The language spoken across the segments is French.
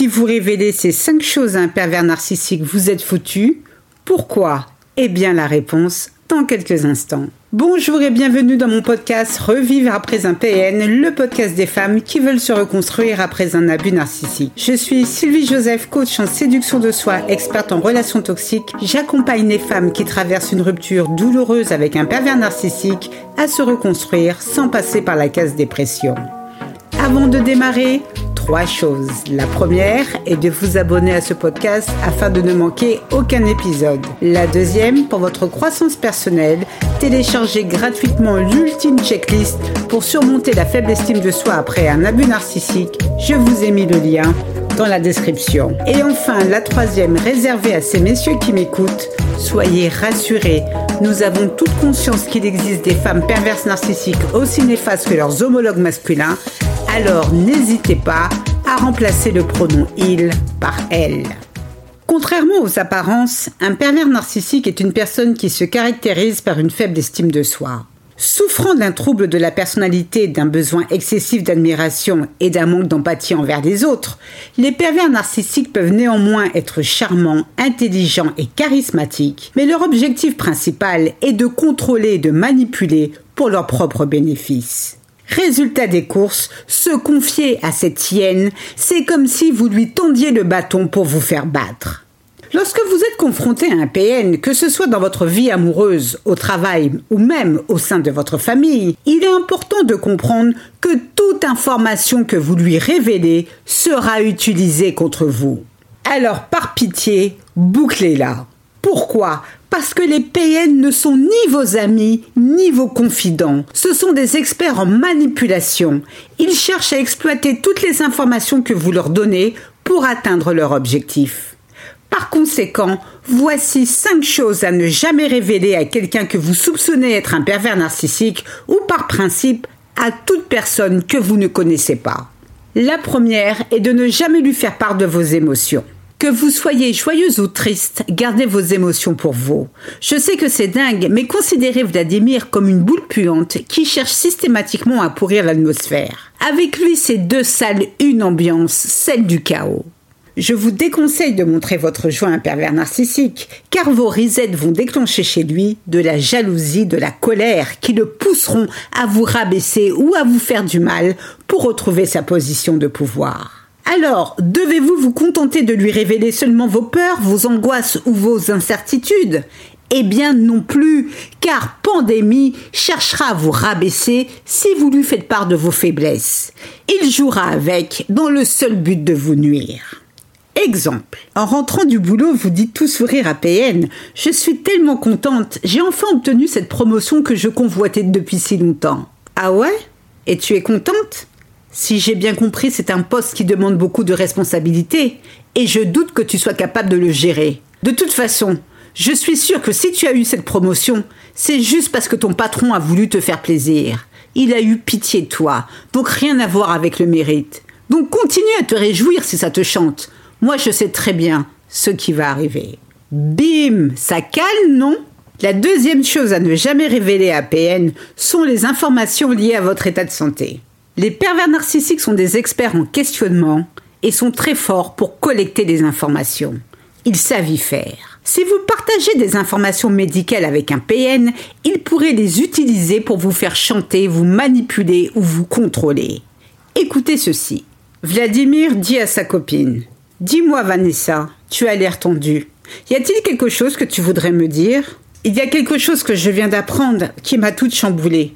Si vous révélez ces 5 choses à un pervers narcissique, vous êtes foutu. Pourquoi? Eh bien la réponse dans quelques instants. Bonjour et bienvenue dans mon podcast Revivre après un PN, le podcast des femmes qui veulent se reconstruire après un abus narcissique. Je suis Sylvie Joseph, coach en séduction de soi, experte en relations toxiques. J'accompagne les femmes qui traversent une rupture douloureuse avec un pervers narcissique à se reconstruire sans passer par la case dépression. Avant de démarrer, trois choses. La première est de vous abonner à ce podcast afin de ne manquer aucun épisode. La deuxième, pour votre croissance personnelle, téléchargez gratuitement l'ultime checklist pour surmonter la faible estime de soi après un abus narcissique. Je vous ai mis le lien dans la description. Et enfin, la troisième, réservée à ces messieurs qui m'écoutent, soyez rassurés, nous avons toute conscience qu'il existe des femmes perverses narcissiques aussi néfastes que leurs homologues masculins alors n'hésitez pas à remplacer le pronom il par elle. Contrairement aux apparences, un pervers narcissique est une personne qui se caractérise par une faible estime de soi. Souffrant d'un trouble de la personnalité, d'un besoin excessif d'admiration et d'un manque d'empathie envers les autres, les pervers narcissiques peuvent néanmoins être charmants, intelligents et charismatiques, mais leur objectif principal est de contrôler et de manipuler pour leur propre bénéfice. Résultat des courses, se confier à cette hyène, c'est comme si vous lui tendiez le bâton pour vous faire battre. Lorsque vous êtes confronté à un PN, que ce soit dans votre vie amoureuse, au travail ou même au sein de votre famille, il est important de comprendre que toute information que vous lui révélez sera utilisée contre vous. Alors par pitié, bouclez-la. Pourquoi? Parce que les PN ne sont ni vos amis, ni vos confidents. Ce sont des experts en manipulation. Ils cherchent à exploiter toutes les informations que vous leur donnez pour atteindre leur objectif. Par conséquent, voici 5 choses à ne jamais révéler à quelqu'un que vous soupçonnez être un pervers narcissique ou par principe à toute personne que vous ne connaissez pas. La première est de ne jamais lui faire part de vos émotions. Que vous soyez joyeuse ou triste, gardez vos émotions pour vous. Je sais que c'est dingue, mais considérez Vladimir comme une boule puante qui cherche systématiquement à pourrir l'atmosphère. Avec lui, c'est deux salles, une ambiance, celle du chaos. Je vous déconseille de montrer votre joie à un pervers narcissique, car vos risettes vont déclencher chez lui de la jalousie, de la colère, qui le pousseront à vous rabaisser ou à vous faire du mal pour retrouver sa position de pouvoir. Alors, devez-vous vous contenter de lui révéler seulement vos peurs, vos angoisses ou vos incertitudes? Eh bien non plus, car Pandémie cherchera à vous rabaisser si vous lui faites part de vos faiblesses. Il jouera avec dans le seul but de vous nuire. Exemple. En rentrant du boulot, vous dites tout sourire à PN. Je suis tellement contente, j'ai enfin obtenu cette promotion que je convoitais depuis si longtemps. Ah ouais? Et tu es contente? Si j'ai bien compris, c'est un poste qui demande beaucoup de responsabilités, et je doute que tu sois capable de le gérer. De toute façon, je suis sûre que si tu as eu cette promotion, c'est juste parce que ton patron a voulu te faire plaisir. Il a eu pitié de toi, donc rien à voir avec le mérite. Donc continue à te réjouir si ça te chante. Moi, je sais très bien ce qui va arriver. Bim Ça calme, non? La deuxième chose à ne jamais révéler à PN sont les informations liées à votre état de santé. Les pervers narcissiques sont des experts en questionnement et sont très forts pour collecter des informations. Ils savent y faire. Si vous partagez des informations médicales avec un PN, il pourrait les utiliser pour vous faire chanter, vous manipuler ou vous contrôler. Écoutez ceci. Vladimir dit à sa copine Dis-moi, Vanessa, tu as l'air tendue. Y a-t-il quelque chose que tu voudrais me dire? Il y a quelque chose que je viens d'apprendre qui m'a toute chamboulée.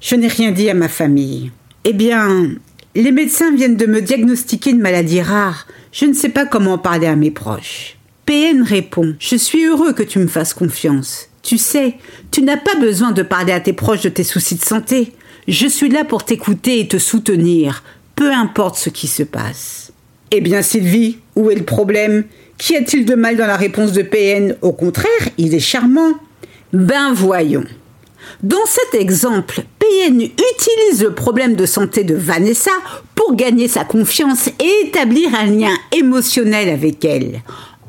Je n'ai rien dit à ma famille. Eh bien, les médecins viennent de me diagnostiquer une maladie rare. Je ne sais pas comment en parler à mes proches. PN répond Je suis heureux que tu me fasses confiance. Tu sais, tu n'as pas besoin de parler à tes proches de tes soucis de santé. Je suis là pour t'écouter et te soutenir, peu importe ce qui se passe. Eh bien, Sylvie, où est le problème? Qu'y a-t-il de mal dans la réponse de PN Au contraire, il est charmant. Ben voyons. Dans cet exemple, PN utilise le problème de santé de Vanessa pour gagner sa confiance et établir un lien émotionnel avec elle.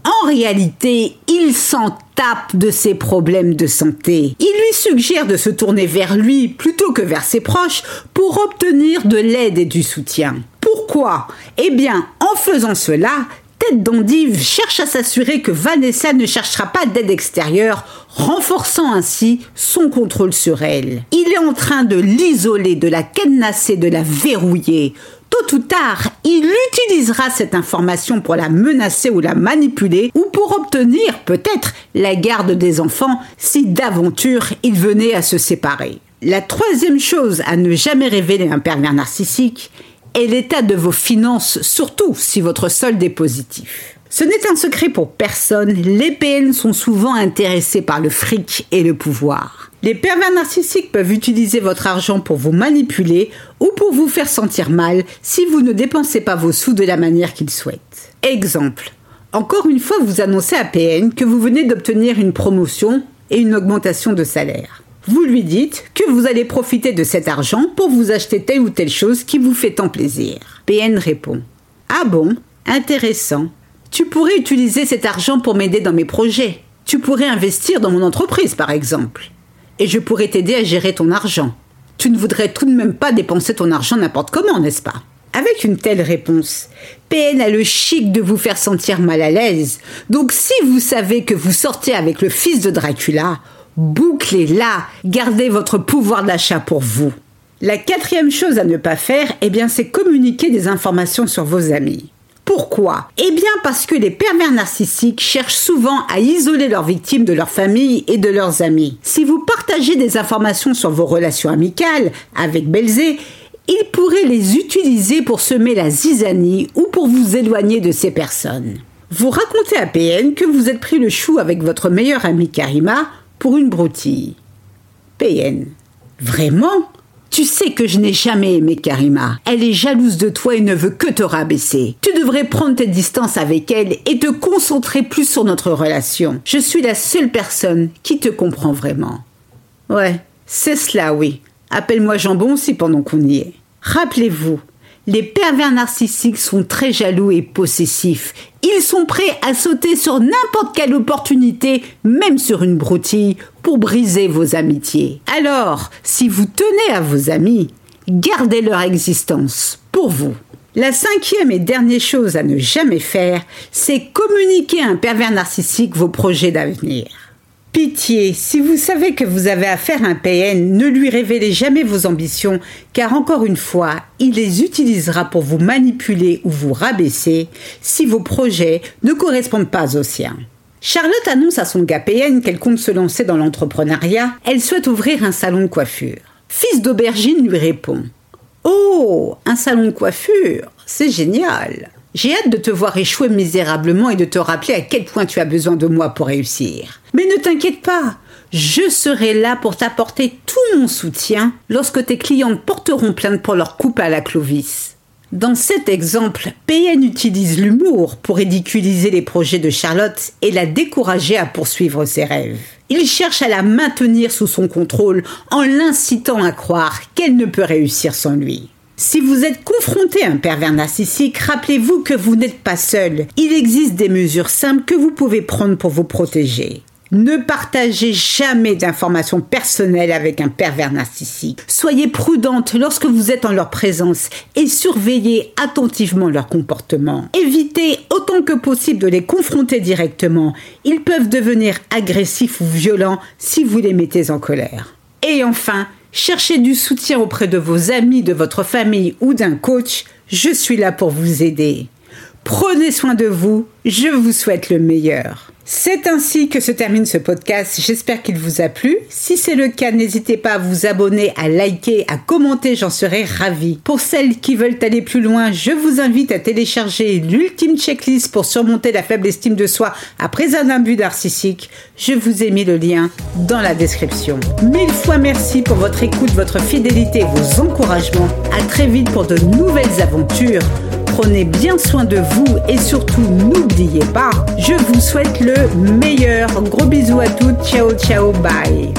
En réalité, il s'en tape de ses problèmes de santé. Il lui suggère de se tourner vers lui plutôt que vers ses proches pour obtenir de l'aide et du soutien. Pour Pourquoi? Eh bien, en faisant cela, Tête d'endive cherche à s'assurer que Vanessa ne cherchera pas d'aide extérieure, renforçant ainsi son contrôle sur elle. Il est en train de l'isoler, de la cadenasser, de la verrouiller. Tôt ou tard, il utilisera cette information pour la menacer ou la manipuler, ou pour obtenir peut-être la garde des enfants si d'aventure il venait à se séparer. La troisième chose à ne jamais révéler un pervers narcissique est l'état de vos finances, surtout si votre solde est positif. Ce n'est un secret pour personne, les PN sont souvent intéressés par le fric et le pouvoir. Les pervers narcissiques peuvent utiliser votre argent pour vous manipuler ou pour vous faire sentir mal si vous ne dépensez pas vos sous de la manière qu'ils souhaitent. Exemple. Encore une fois, vous annoncez à PN que vous venez d'obtenir une promotion et une augmentation de salaire. Vous lui dites que vous allez profiter de cet argent pour vous acheter telle ou telle chose qui vous fait tant plaisir. PN répond Ah bon? Intéressant. Tu pourrais utiliser cet argent pour m'aider dans mes projets. Tu pourrais investir dans mon entreprise, par exemple. Et je pourrais t'aider à gérer ton argent. Tu ne voudrais tout de même pas dépenser ton argent n'importe comment, n'est-ce pas? Avec une telle réponse, PN a le chic de vous faire sentir mal à l'aise. Donc si vous savez que vous sortez avec le fils de Dracula, bouclez-la, gardez votre pouvoir d'achat pour vous. La quatrième chose à ne pas faire, eh bien, c'est communiquer des informations sur vos amis. Pourquoi? Eh bien parce que les pervers narcissiques cherchent souvent à isoler leurs victimes de leur famille et de leurs amis. Si vous partagez des informations sur vos relations amicales avec Belzé, ils pourraient les utiliser pour semer la zizanie ou pour vous éloigner de ces personnes. Vous racontez à PN que vous êtes pris le chou avec votre meilleure amie Karima pour une broutille. PN. Vraiment? Tu sais que je n'ai jamais aimé Karima. Elle est jalouse de toi et ne veut que te rabaisser. Tu devrais prendre tes distances avec elle et te concentrer plus sur notre relation. Je suis la seule personne qui te comprend vraiment. Ouais, c'est cela, oui. Appelle-moi Jambon si pendant qu'on y est. Rappelez-vous, les pervers narcissiques sont très jaloux et possessifs. Ils sont prêts à sauter sur n'importe quelle opportunité, même sur une broutille, pour briser vos amitiés. Alors, si vous tenez à vos amis, gardez leur existence pour vous. La cinquième et dernière chose à ne jamais faire, c'est communiquer à un pervers narcissique vos projets d'avenir. Pitié, si vous savez que vous avez affaire à un PN, ne lui révélez jamais vos ambitions, car encore une fois, il les utilisera pour vous manipuler ou vous rabaisser si vos projets ne correspondent pas aux siens. Charlotte annonce à son gars PN qu'elle compte se lancer dans l'entrepreneuriat, elle souhaite ouvrir un salon de coiffure. Fils d'aubergine lui répond Oh, un salon de coiffure, c'est génial. J'ai hâte de te voir échouer misérablement et de te rappeler à quel point tu as besoin de moi pour réussir. Mais ne t'inquiète pas, je serai là pour t'apporter tout mon soutien lorsque tes clientes porteront plainte pour leur coupe à la Clovis. Dans cet exemple, PN utilise l'humour pour ridiculiser les projets de Charlotte et la décourager à poursuivre ses rêves. Il cherche à la maintenir sous son contrôle en l'incitant à croire qu'elle ne peut réussir sans lui. Si vous êtes confronté à un pervers narcissique, rappelez-vous que vous n'êtes pas seul. Il existe des mesures simples que vous pouvez prendre pour vous protéger. Ne partagez jamais d'informations personnelles avec un pervers narcissique. Soyez prudente lorsque vous êtes en leur présence et surveillez attentivement leur comportement. Évitez autant que possible de les confronter directement. Ils peuvent devenir agressifs ou violents si vous les mettez en colère. Et enfin, cherchez du soutien auprès de vos amis, de votre famille ou d'un coach. Je suis là pour vous aider. Prenez soin de vous, je vous souhaite le meilleur. C'est ainsi que se termine ce podcast. J'espère qu'il vous a plu. Si c'est le cas, n'hésitez pas à vous abonner, à liker, à commenter, j'en serai ravie. Pour celles qui veulent aller plus loin, je vous invite à télécharger l'ultime checklist pour surmonter la faible estime de soi après un abus narcissique. Je vous ai mis le lien dans la description. Mille fois merci pour votre écoute, votre fidélité et vos encouragements. À très vite pour de nouvelles aventures prenez bien soin de vous et surtout n'oubliez pas, je vous souhaite le meilleur. Gros bisous à toutes, ciao ciao, bye.